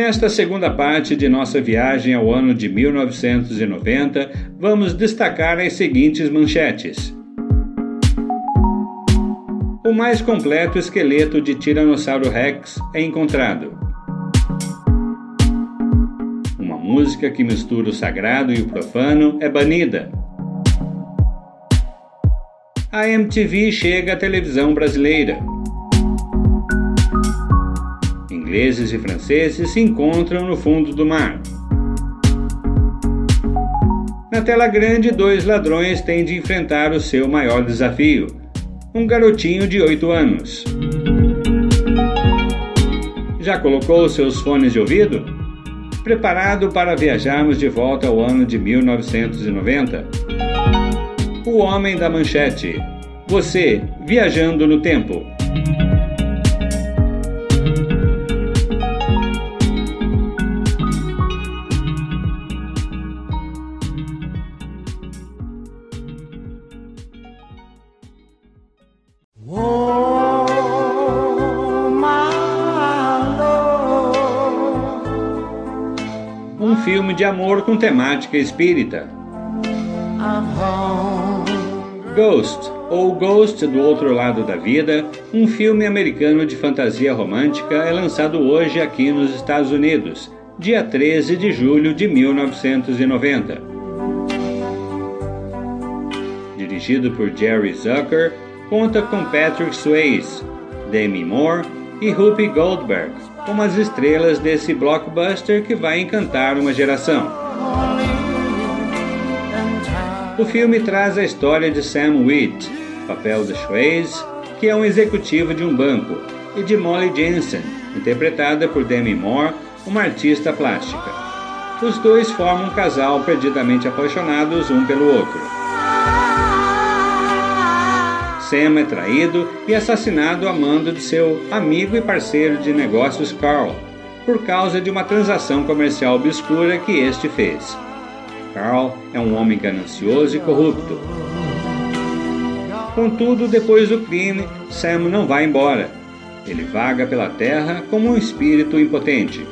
Nesta segunda parte de nossa viagem ao ano de 1990, vamos destacar as seguintes manchetes. O mais completo esqueleto de Tiranossauro Rex é encontrado. Uma música que mistura o sagrado e o profano é banida. A MTV chega à televisão brasileira ingleses e franceses se encontram no fundo do mar. Na tela grande, dois ladrões têm de enfrentar o seu maior desafio: um garotinho de 8 anos. Já colocou seus fones de ouvido? Preparado para viajarmos de volta ao ano de 1990? O Homem da Manchete. Você viajando no tempo. De amor com temática espírita. Ghost, ou Ghost do Outro Lado da Vida, um filme americano de fantasia romântica, é lançado hoje aqui nos Estados Unidos, dia 13 de julho de 1990. Dirigido por Jerry Zucker, conta com Patrick Swayze, Demi Moore e Whoopi Goldberg, como as estrelas desse blockbuster que vai encantar uma geração. O filme traz a história de Sam Wheat, papel de Swayze, que é um executivo de um banco, e de Molly Jensen, interpretada por Demi Moore, uma artista plástica. Os dois formam um casal perdidamente apaixonados um pelo outro. Sam é traído e assassinado a mando de seu amigo e parceiro de negócios Carl, por causa de uma transação comercial obscura que este fez. Carl é um homem ganancioso e corrupto. Contudo, depois do crime, Sam não vai embora. Ele vaga pela terra como um espírito impotente.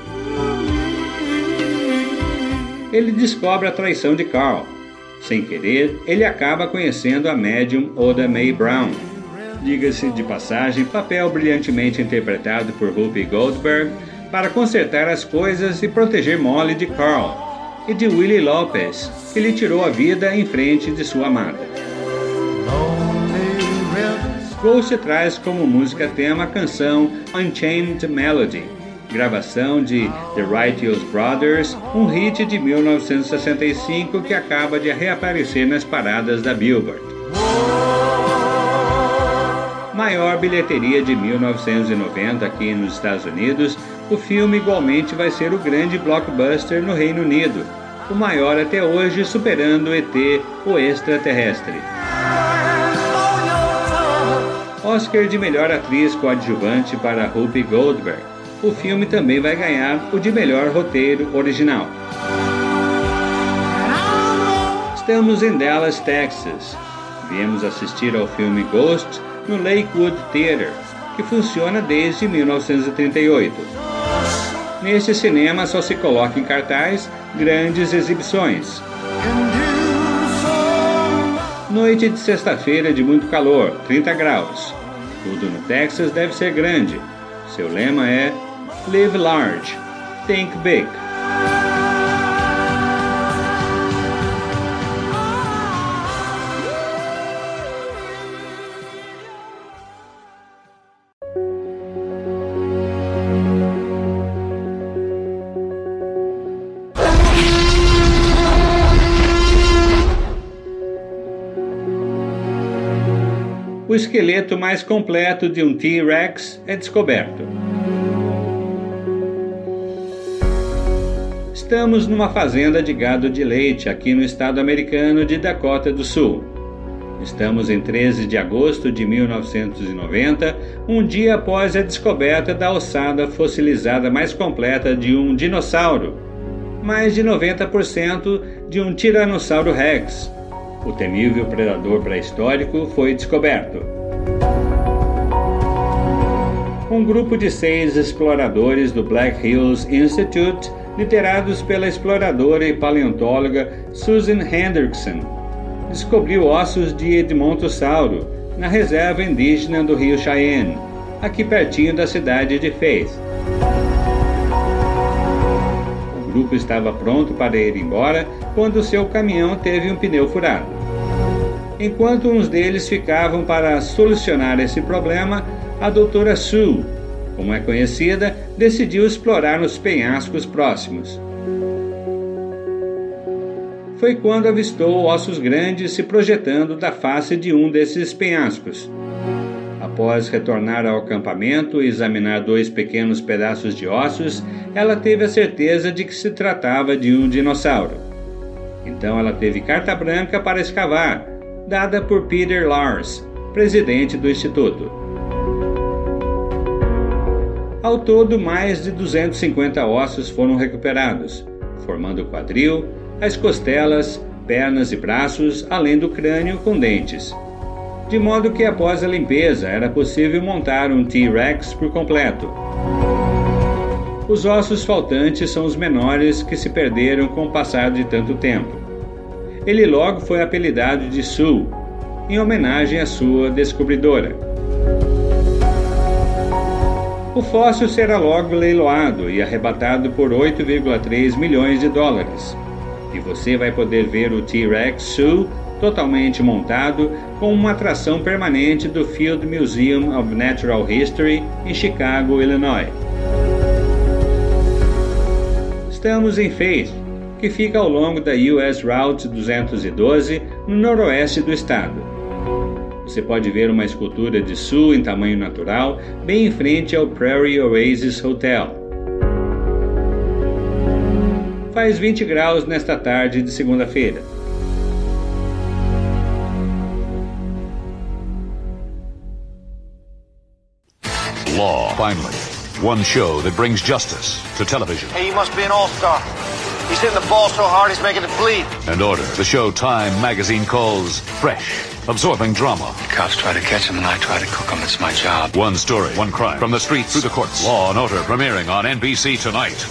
Ele descobre a traição de Carl sem querer, ele acaba conhecendo a médium Oda May Brown. Diga-se de passagem, papel brilhantemente interpretado por Whoopi Goldberg para consertar as coisas e proteger Molly de Carl, e de Willie Lopez, que lhe tirou a vida em frente de sua amada. Ghost traz como música tema a canção Unchained Melody, gravação de The Righteous Brothers, um hit de 1965 que acaba de reaparecer nas paradas da Billboard. Maior bilheteria de 1990 aqui nos Estados Unidos, o filme igualmente vai ser o grande blockbuster no Reino Unido, o maior até hoje, superando ET, o extraterrestre. Oscar de melhor atriz coadjuvante para Whoopi Goldberg o filme também vai ganhar o de melhor roteiro original. Estamos em Dallas, Texas. Viemos assistir ao filme Ghost no Lakewood Theater, que funciona desde 1938. Neste cinema só se coloca em cartaz grandes exibições. Noite de sexta-feira de muito calor, 30 graus. Tudo no Texas deve ser grande. Seu lema é Live large. Think big. O esqueleto mais completo de um T-Rex é descoberto. Estamos numa fazenda de gado de leite aqui no estado americano de Dakota do Sul. Estamos em 13 de agosto de 1990, um dia após a descoberta da ossada fossilizada mais completa de um dinossauro, mais de 90% de um Tiranossauro Rex. O temível predador pré-histórico foi descoberto. Um grupo de seis exploradores do Black Hills Institute, liderados pela exploradora e paleontóloga Susan Hendrickson, descobriu ossos de Edmontossauro na reserva indígena do rio Cheyenne, aqui pertinho da cidade de Faith. O grupo estava pronto para ir embora quando seu caminhão teve um pneu furado. Enquanto uns deles ficavam para solucionar esse problema, a doutora Sue, como é conhecida, decidiu explorar os penhascos próximos. Foi quando avistou ossos grandes se projetando da face de um desses penhascos. Após retornar ao acampamento e examinar dois pequenos pedaços de ossos, ela teve a certeza de que se tratava de um dinossauro. Então ela teve carta branca para escavar, dada por Peter Lars, presidente do instituto. Ao todo, mais de 250 ossos foram recuperados, formando o quadril, as costelas, pernas e braços, além do crânio com dentes. De modo que após a limpeza era possível montar um T-Rex por completo. Os ossos faltantes são os menores que se perderam com o passar de tanto tempo. Ele logo foi apelidado de Sue, em homenagem à sua descobridora. O fóssil será logo leiloado e arrebatado por 8,3 milhões de dólares. E você vai poder ver o T-Rex Sue totalmente montado com uma atração permanente do Field Museum of Natural History em Chicago, Illinois. Estamos em Faith, que fica ao longo da US Route 212, no noroeste do estado. Você pode ver uma escultura de Sue em tamanho natural, bem em frente ao Prairie Oasis Hotel. Faz 20 graus nesta tarde de segunda-feira. Law, finally. One show that brings justice to television. Hey, you must be an all-star. He's hitting the ball so hard he's making it bleed. And order. The show Time magazine calls fresh, absorbing drama. The cops try to catch him and I try to cook him. It's my job. One story, one crime. From the streets through the courts. Law and Order premiering on NBC tonight.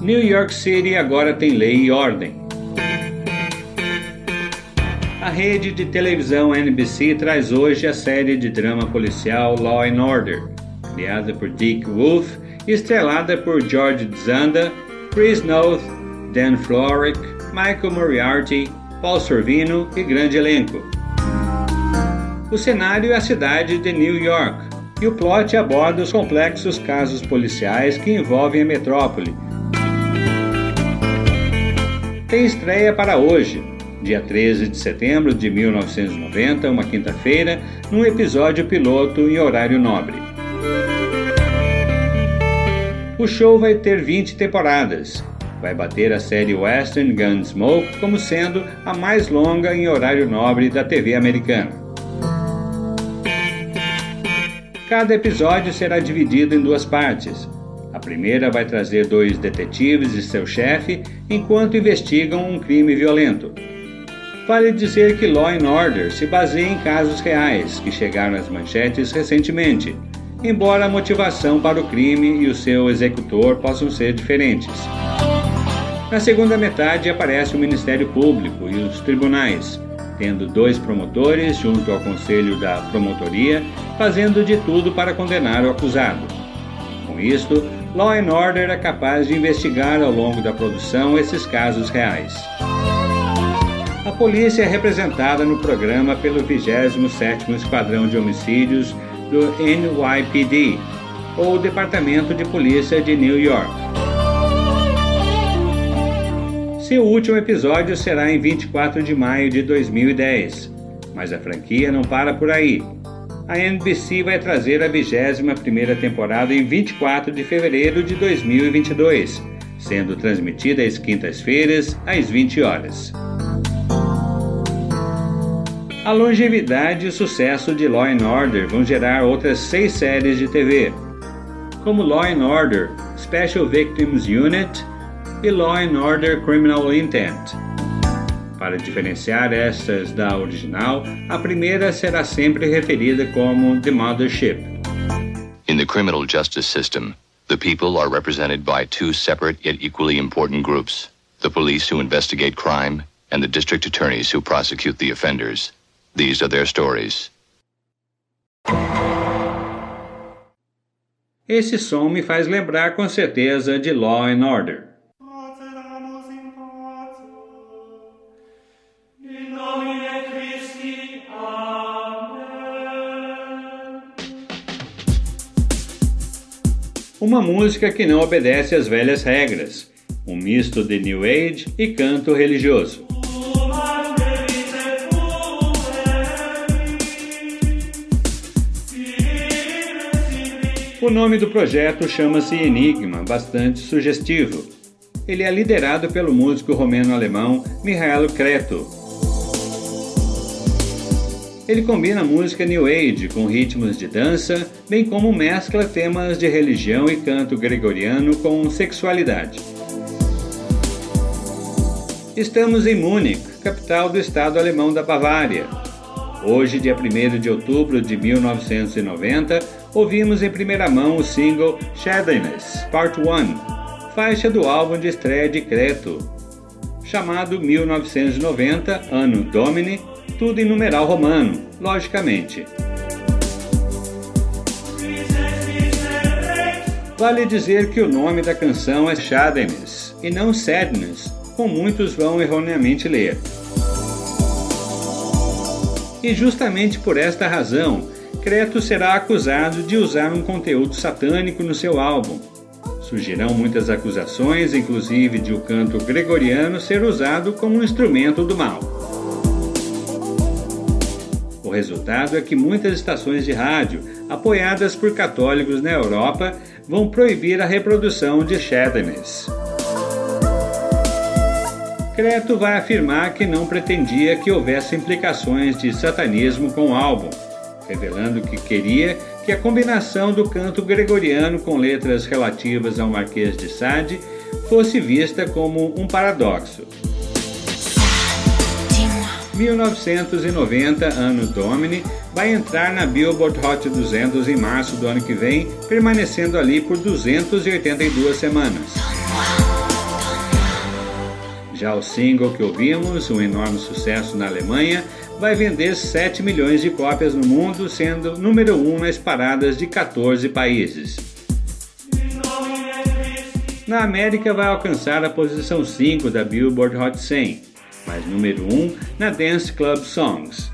New York City agora tem lei e ordem. A rede de televisão NBC traz hoje a série de drama policial Law and Order, criada por Dick Wolf e estrelada por George Zanda, Chris Noth, Dan Florek, Michael Moriarty, Paul Sorvino e grande elenco. O cenário é a cidade de New York e o plot aborda os complexos casos policiais que envolvem a metrópole. Tem estreia para hoje, dia 13 de setembro de 1990, uma quinta-feira, num episódio piloto em horário nobre. O show vai ter 20 temporadas. Vai bater a série Western Gunsmoke como sendo a mais longa em horário nobre da TV americana. Cada episódio será dividido em duas partes. A primeira vai trazer dois detetives e seu chefe enquanto investigam um crime violento. Vale dizer que Law and Order se baseia em casos reais que chegaram às manchetes recentemente, embora a motivação para o crime e o seu executor possam ser diferentes. Na segunda metade aparece o Ministério Público e os tribunais, tendo dois promotores junto ao Conselho da Promotoria, fazendo de tudo para condenar o acusado. Com isto, Law and Order é capaz de investigar ao longo da produção esses casos reais. A polícia é representada no programa pelo 27º Esquadrão de Homicídios do NYPD, ou Departamento de Polícia de New York. Seu último episódio será em 24 de maio de 2010, mas a franquia não para por aí. A NBC vai trazer a 21ª temporada em 24 de fevereiro de 2022, sendo transmitida às quintas-feiras às 20 horas. A longevidade e o sucesso de Law Order vão gerar outras seis séries de TV, como Law Order Special Victims Unit e Law and Order Criminal Intent. Para diferenciar estas da original, a primeira será sempre referida como The Mothership. In the criminal justice system, the people are represented by two separate yet equally important groups the police who investigate crime and the district attorneys who prosecute the offenders. These are their stories. Esse som me faz lembrar com certeza de Law and Order. Uma música que não obedece às velhas regras, um misto de New Age e canto religioso. O nome do projeto chama-se Enigma, bastante sugestivo. Ele é liderado pelo músico romeno-alemão Mihailo Creto, ele combina música new age com ritmos de dança, bem como mescla temas de religião e canto gregoriano com sexualidade. Estamos em Munique, capital do estado alemão da Bavária. Hoje, dia 1 de outubro de 1990, ouvimos em primeira mão o single Shadowless Part 1, faixa do álbum de estreia de Creto, chamado 1990 Anno Domini tudo em numeral romano, logicamente. Vale dizer que o nome da canção é Shadness e não Sadness, como muitos vão erroneamente ler. E justamente por esta razão, Creto será acusado de usar um conteúdo satânico no seu álbum. Surgirão muitas acusações, inclusive de o canto gregoriano ser usado como um instrumento do mal. O resultado é que muitas estações de rádio, apoiadas por católicos na Europa, vão proibir a reprodução de Shadness. Creto vai afirmar que não pretendia que houvesse implicações de satanismo com o álbum, revelando que queria que a combinação do canto gregoriano com letras relativas ao Marquês de Sade fosse vista como um paradoxo. 1990, ano Domini, vai entrar na Billboard Hot 200 em março do ano que vem, permanecendo ali por 282 semanas. Já o single que ouvimos, um enorme sucesso na Alemanha, vai vender 7 milhões de cópias no mundo, sendo número 1 nas paradas de 14 países. Na América vai alcançar a posição 5 da Billboard Hot 100, mas número 1 um na Dance Club Songs.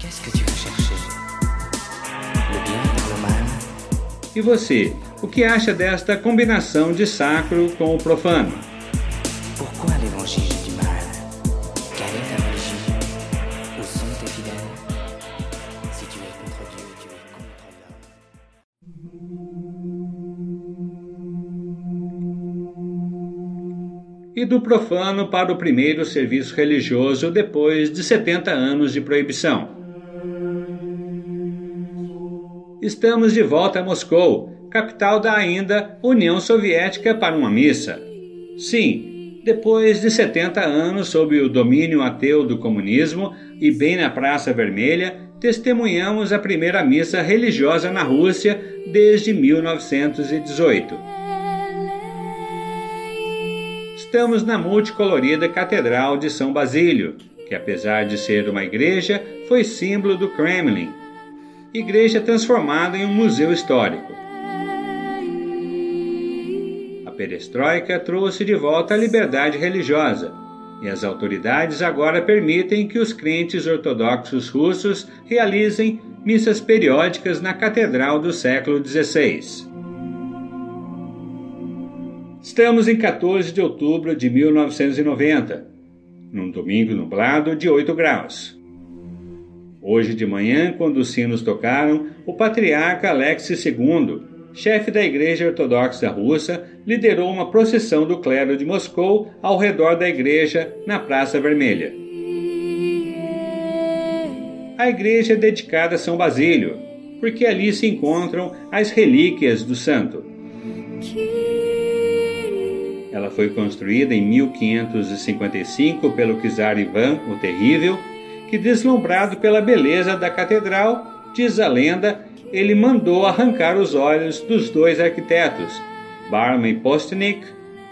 E você, o que acha desta combinação de sacro com o profano? E do profano para o primeiro serviço religioso depois de 70 anos de proibição. Estamos de volta a Moscou, capital da ainda União Soviética, para uma missa. Sim, depois de 70 anos sob o domínio ateu do comunismo e bem na Praça Vermelha, testemunhamos a primeira missa religiosa na Rússia desde 1918 estamos na multicolorida Catedral de São Basílio, que apesar de ser uma igreja, foi símbolo do Kremlin, igreja transformada em um museu histórico. A perestroika trouxe de volta a liberdade religiosa, e as autoridades agora permitem que os crentes ortodoxos russos realizem missas periódicas na catedral do século XVI. Estamos em 14 de outubro de 1990, num domingo nublado de 8 graus. Hoje de manhã, quando os sinos tocaram, o patriarca Alexis II, chefe da Igreja Ortodoxa Russa, liderou uma procissão do clero de Moscou ao redor da igreja na Praça Vermelha. A igreja é dedicada a São Basílio, porque ali se encontram as relíquias do santo. Ela foi construída em 1555 pelo czar Ivan o Terrível, que, deslumbrado pela beleza da catedral, diz a lenda, ele mandou arrancar os olhos dos dois arquitetos, Barman e Postnik,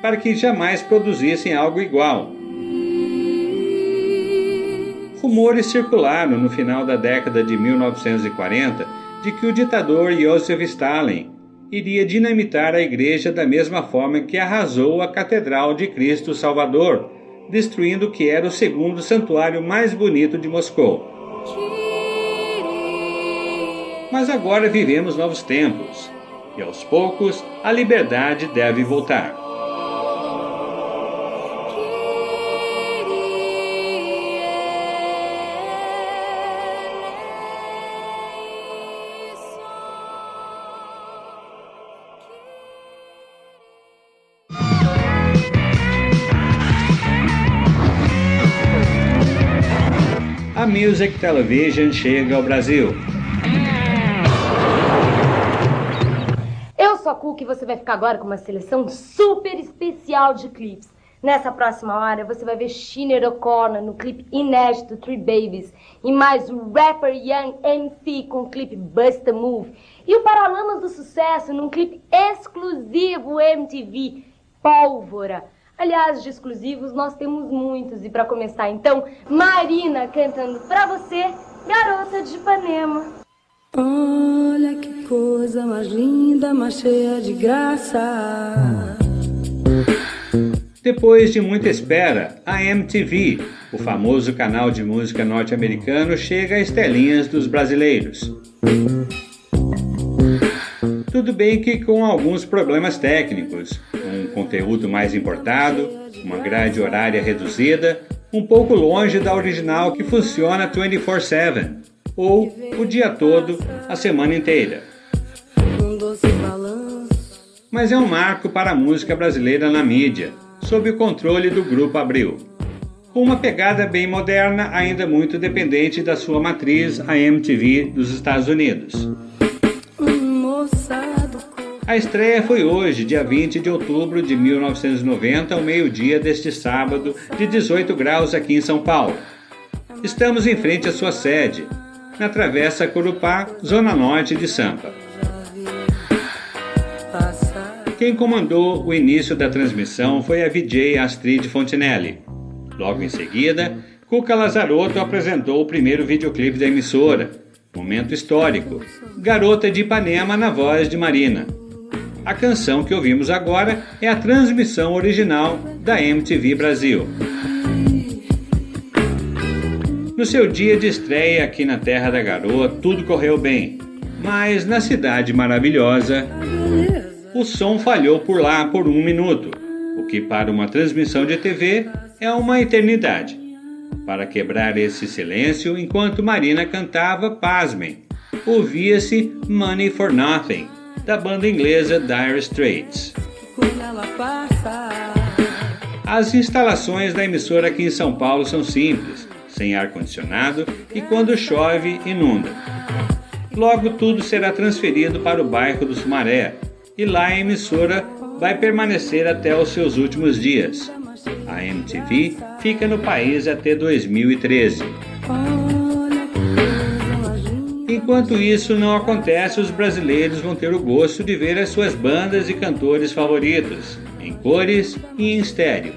para que jamais produzissem algo igual. Rumores circularam no final da década de 1940 de que o ditador Joseph Stalin iria dinamitar a igreja da mesma forma que arrasou a Catedral de Cristo Salvador, destruindo o que era o segundo santuário mais bonito de Moscou. Mas agora vivemos novos tempos, e aos poucos a liberdade deve voltar. Music Television chega ao Brasil. Eu sou a Cook e você vai ficar agora com uma seleção super especial de clipes. Nessa próxima hora você vai ver Shiner O'Connor no clipe inédito Three Babies e mais o rapper Young MC com o clipe Bust a Move e o Paralamas do Sucesso num clipe exclusivo MTV Pólvora. Aliás, de exclusivos nós temos muitos. E para começar, então, Marina cantando para você, Garota de Ipanema. Olha que coisa mais linda, mais cheia de graça. Depois de muita espera, a MTV, o famoso canal de música norte-americano, chega às telinhas dos brasileiros. Tudo bem que com alguns problemas técnicos, um conteúdo mais importado, uma grade horária reduzida, um pouco longe da original que funciona 24/7 ou o dia todo, a semana inteira. Mas é um marco para a música brasileira na mídia, sob o controle do Grupo Abril. Com uma pegada bem moderna, ainda muito dependente da sua matriz, a MTV dos Estados Unidos. A estreia foi hoje, dia 20 de outubro de 1990, ao meio-dia deste sábado, de 18 graus aqui em São Paulo. Estamos em frente à sua sede, na Travessa Corupá, zona norte de Sampa. Quem comandou o início da transmissão foi a VJ Astrid Fontinelli. Logo em seguida, Cuca Lazarotto apresentou o primeiro videoclipe da emissora, momento histórico, Garota de Ipanema na voz de Marina. A canção que ouvimos agora é a transmissão original da MTV Brasil. No seu dia de estreia aqui na Terra da Garoa, tudo correu bem, mas na Cidade Maravilhosa, o som falhou por lá por um minuto, o que para uma transmissão de TV é uma eternidade. Para quebrar esse silêncio, enquanto Marina cantava, pasmem, ouvia-se Money for Nothing, da banda inglesa Dire Straits. As instalações da emissora aqui em São Paulo são simples, sem ar-condicionado e quando chove, inunda. Logo tudo será transferido para o bairro do Sumaré e lá a emissora vai permanecer até os seus últimos dias. A MTV fica no país até 2013. Enquanto isso não acontece, os brasileiros vão ter o gosto de ver as suas bandas e cantores favoritos, em cores e em estéreo.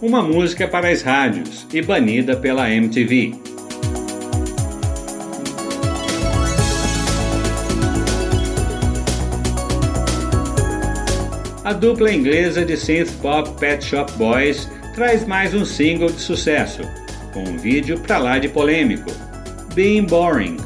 Uma música para as rádios e banida pela MTV. A dupla inglesa de synth pop Pet Shop Boys traz mais um single de sucesso, com um vídeo pra lá de polêmico, Being Boring.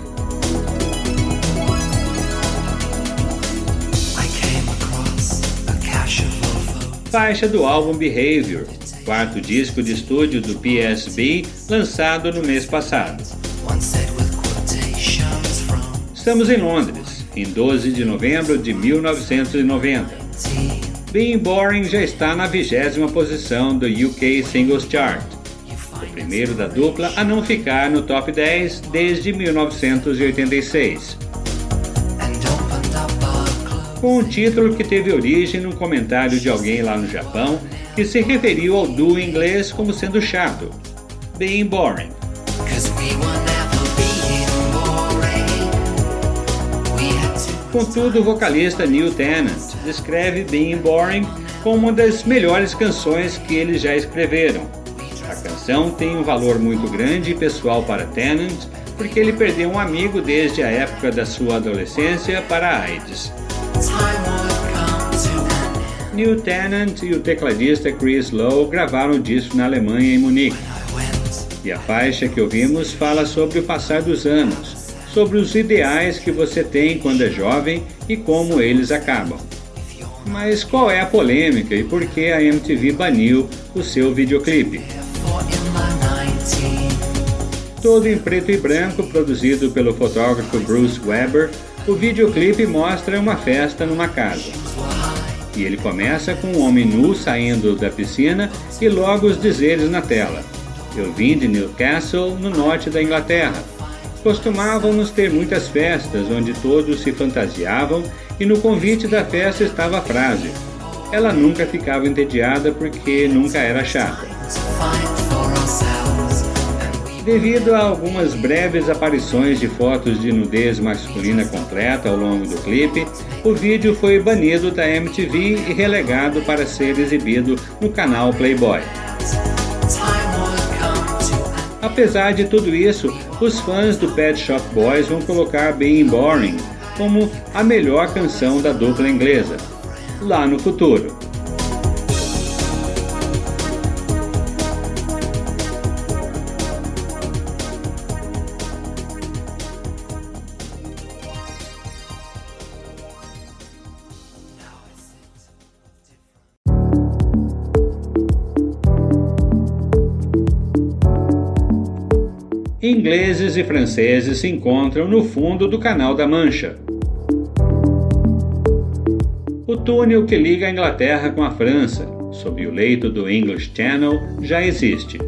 Faixa do álbum Behavior, quarto disco de estúdio do PSB, lançado no mês passado. Estamos em Londres, em 12 de novembro de 1990. Being Boring já está na vigésima posição do UK Singles Chart, o primeiro da dupla a não ficar no top 10 desde 1986. Com um título que teve origem num comentário de alguém lá no Japão que se referiu ao duo inglês como sendo chato, Being Boring. Contudo, o vocalista Neil Tennant descreve Being Boring como uma das melhores canções que eles já escreveram. A canção tem um valor muito grande e pessoal para Tennant, porque ele perdeu um amigo desde a época da sua adolescência para a AIDS. Neil Tennant e o tecladista Chris Lowe gravaram o disco na Alemanha, em Munique. E a faixa que ouvimos fala sobre o passar dos anos, sobre os ideais que você tem quando é jovem e como eles acabam. Mas qual é a polêmica e por que a MTV baniu o seu videoclipe? Todo em preto e branco, produzido pelo fotógrafo Bruce Weber, o videoclipe mostra uma festa numa casa. E ele começa com um homem nu saindo da piscina e logo os dizeres na tela. Eu vim de Newcastle, no norte da Inglaterra. Costumávamos ter muitas festas onde todos se fantasiavam e no convite da festa estava a frase: Ela nunca ficava entediada porque nunca era chata. Devido a algumas breves aparições de fotos de nudez masculina completa ao longo do clipe, o vídeo foi banido da MTV e relegado para ser exibido no canal Playboy. Apesar de tudo isso, os fãs do Pet Shop Boys vão colocar Being Boring como a melhor canção da dupla inglesa, lá no futuro. E franceses se encontram no fundo do Canal da Mancha. O túnel que liga a Inglaterra com a França, sob o leito do English Channel, já existe.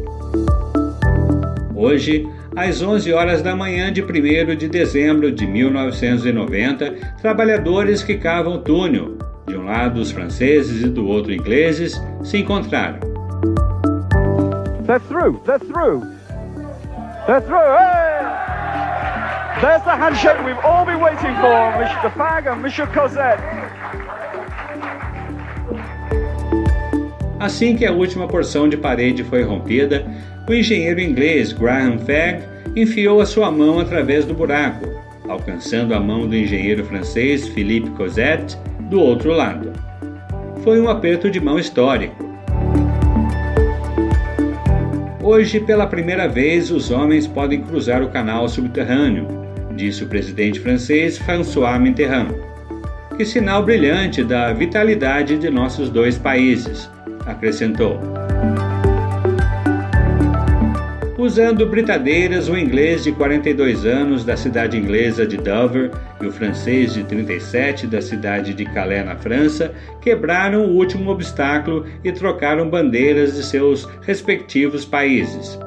Hoje, às 11 horas da manhã de 1 de dezembro de 1990, trabalhadores que cavam o túnel, de um lado os franceses e do outro ingleses, se encontraram. They're through, they're through. They're through. Hey! There's the handshake we've all been waiting for. Fag and. Cosette. Assim que a última porção de parede foi rompida, o engenheiro inglês Graham Fagg enfiou a sua mão através do buraco, alcançando a mão do engenheiro francês Philippe Cosette do outro lado. Foi um aperto de mão histórico. Hoje, pela primeira vez, os homens podem cruzar o canal subterrâneo, disse o presidente francês François Mitterrand. Que sinal brilhante da vitalidade de nossos dois países, acrescentou. Usando britadeiras, o inglês de 42 anos da cidade inglesa de Dover e o francês de 37 da cidade de Calais, na França, quebraram o último obstáculo e trocaram bandeiras de seus respectivos países.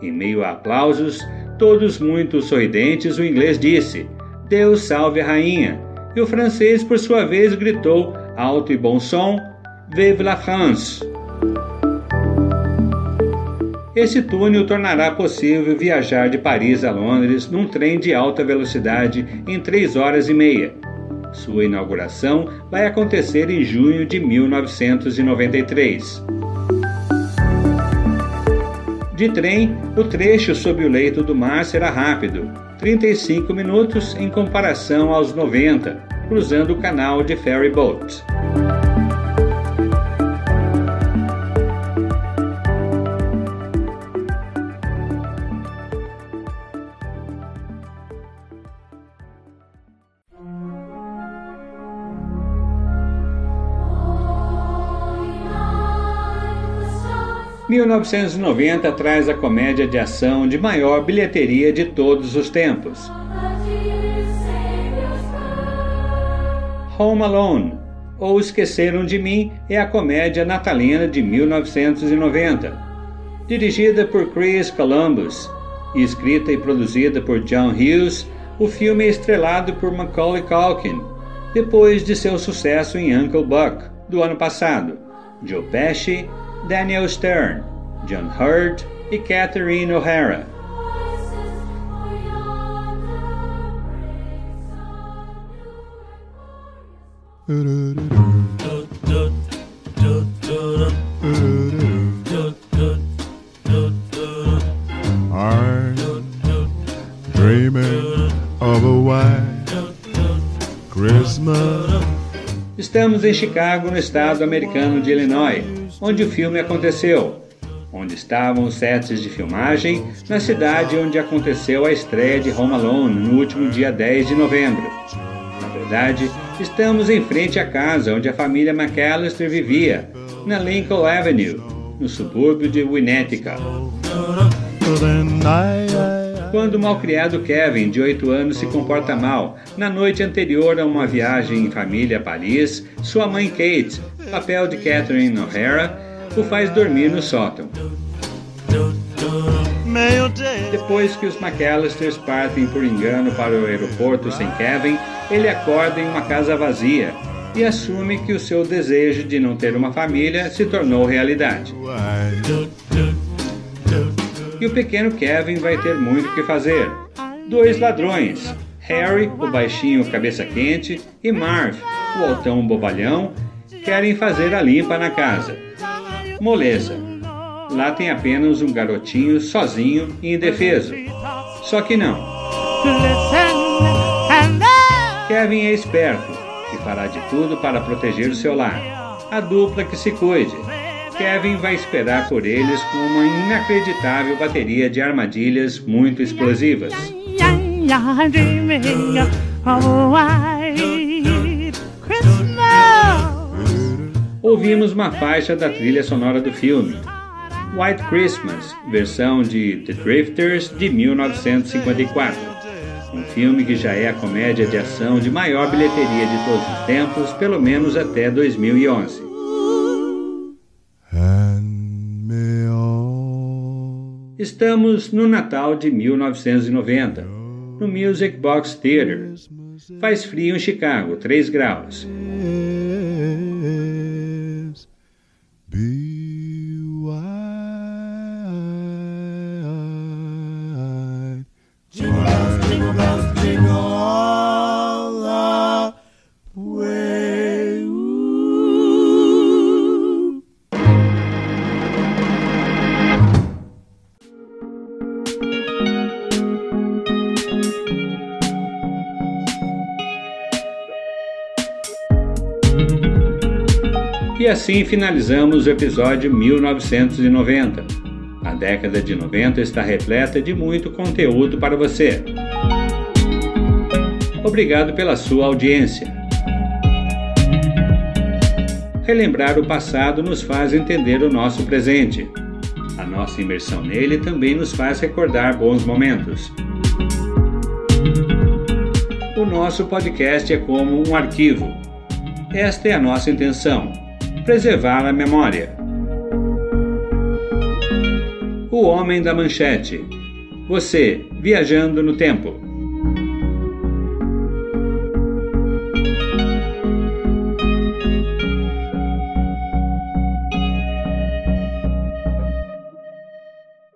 Em meio a aplausos, todos muito sorridentes, o inglês disse: Deus salve a rainha! E o francês, por sua vez, gritou, alto e bom som: Vive la France! Esse túnel tornará possível viajar de Paris a Londres num trem de alta velocidade em 3 horas e meia. Sua inauguração vai acontecer em junho de 1993. De trem, o trecho sob o leito do mar será rápido, 35 minutos em comparação aos 90, cruzando o canal de ferry boat. 1990 traz a comédia de ação de maior bilheteria de todos os tempos. Home Alone, ou Esqueceram de Mim é a comédia natalina de 1990. Dirigida por Chris Columbus e escrita e produzida por John Hughes, o filme é estrelado por Macaulay Culkin, depois de seu sucesso em Uncle Buck, do ano passado. Joe Pesci, Daniel Stern, John Hurt e Catherine O'Hara. I'm dreaming of a white Christmas. Estamos em Chicago, no estado americano de Illinois, onde o filme aconteceu, onde estavam os sets de filmagem, na cidade onde aconteceu a estreia de Home Alone no último dia 10 de novembro. Na verdade, estamos em frente à casa onde a família McAllister vivia, na Lincoln Avenue, no subúrbio de Winnetka. Quando o malcriado Kevin, de 8 anos, se comporta mal, na noite anterior a uma viagem em família a Paris, sua mãe Kate, papel de Catherine O'Hara, o faz dormir no sótão. Depois que os McAllisters partem por engano para o aeroporto sem Kevin, ele acorda em uma casa vazia e assume que o seu desejo de não ter uma família se tornou realidade. E o pequeno Kevin vai ter muito o que fazer. Dois ladrões, Harry, o baixinho cabeça quente, e Marv, o altão bobalhão, querem fazer a limpa na casa. Moleza. Lá tem apenas um garotinho sozinho e indefeso. Só que não. Kevin é esperto e fará de tudo para proteger o seu lar. A dupla que se cuide. Kevin vai esperar por eles com uma inacreditável bateria de armadilhas muito explosivas. Ouvimos uma faixa da trilha sonora do filme. White Christmas, versão de The Drifters de 1954. Um filme que já é a comédia de ação de maior bilheteria de todos os tempos, pelo menos até 2011. Hand me all Estamos no Natal de 1990, no Music Box Theater. Faz frio em Chicago, 3 graus. E assim finalizamos o episódio 1990. A década de 90 está repleta de muito conteúdo para você. Obrigado pela sua audiência. Relembrar o passado nos faz entender o nosso presente. A nossa imersão nele também nos faz recordar bons momentos. O nosso podcast é como um arquivo. Esta é a nossa intenção: preservar a memória. O Homem da Manchete. Você, viajando no tempo.